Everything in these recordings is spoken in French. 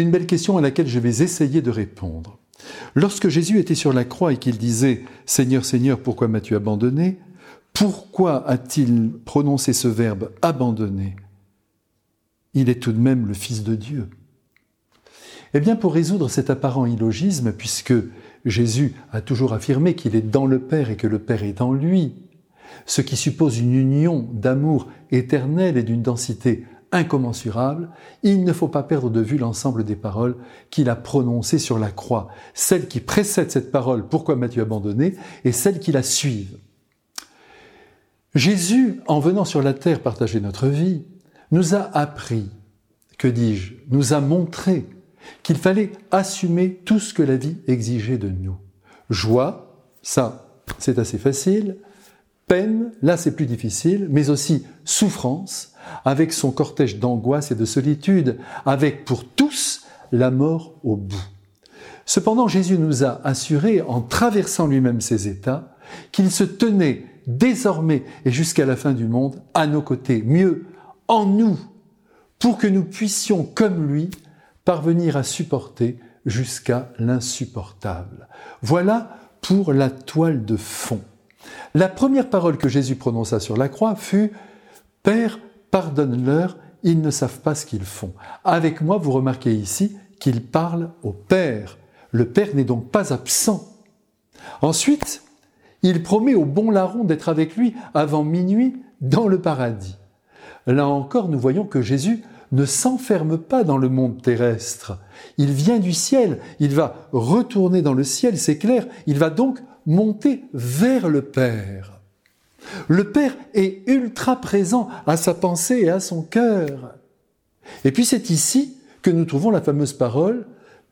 Une belle question à laquelle je vais essayer de répondre. Lorsque Jésus était sur la croix et qu'il disait ⁇ Seigneur, Seigneur, pourquoi m'as-tu abandonné ?⁇ pourquoi a-t-il prononcé ce verbe abandonner Il est tout de même le Fils de Dieu. Eh bien, pour résoudre cet apparent illogisme, puisque Jésus a toujours affirmé qu'il est dans le Père et que le Père est dans lui, ce qui suppose une union d'amour éternel et d'une densité incommensurable, il ne faut pas perdre de vue l'ensemble des paroles qu'il a prononcées sur la croix, celles qui précèdent cette parole, pourquoi m'as-tu abandonné, et celles qui la suivent. Jésus, en venant sur la terre partager notre vie, nous a appris, que dis-je, nous a montré qu'il fallait assumer tout ce que la vie exigeait de nous. Joie, ça, c'est assez facile. Peine, là c'est plus difficile, mais aussi souffrance, avec son cortège d'angoisse et de solitude, avec pour tous la mort au bout. Cependant, Jésus nous a assuré, en traversant lui-même ces états, qu'il se tenait désormais et jusqu'à la fin du monde à nos côtés, mieux, en nous, pour que nous puissions, comme lui, parvenir à supporter jusqu'à l'insupportable. Voilà pour la toile de fond. La première parole que Jésus prononça sur la croix fut ⁇ Père, pardonne-leur, ils ne savent pas ce qu'ils font ⁇ Avec moi, vous remarquez ici qu'il parle au Père. Le Père n'est donc pas absent. Ensuite, il promet au bon larron d'être avec lui avant minuit dans le paradis. Là encore, nous voyons que Jésus ne s'enferme pas dans le monde terrestre. Il vient du ciel, il va retourner dans le ciel, c'est clair, il va donc monter vers le Père. Le Père est ultra présent à sa pensée et à son cœur. Et puis c'est ici que nous trouvons la fameuse parole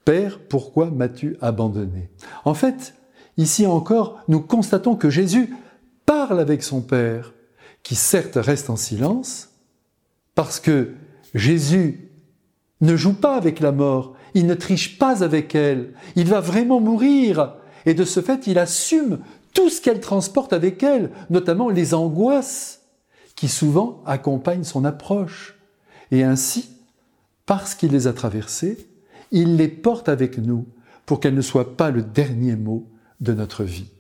Père, pourquoi m'as-tu abandonné? En fait, Ici encore, nous constatons que Jésus parle avec son Père, qui certes reste en silence, parce que Jésus ne joue pas avec la mort, il ne triche pas avec elle, il va vraiment mourir, et de ce fait, il assume tout ce qu'elle transporte avec elle, notamment les angoisses qui souvent accompagnent son approche. Et ainsi, parce qu'il les a traversées, il les porte avec nous pour qu'elles ne soient pas le dernier mot de notre vie.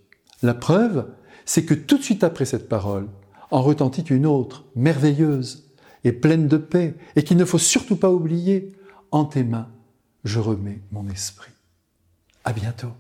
La preuve, c'est que tout de suite après cette parole, en retentit une autre, merveilleuse et pleine de paix, et qu'il ne faut surtout pas oublier, en tes mains, je remets mon esprit. À bientôt.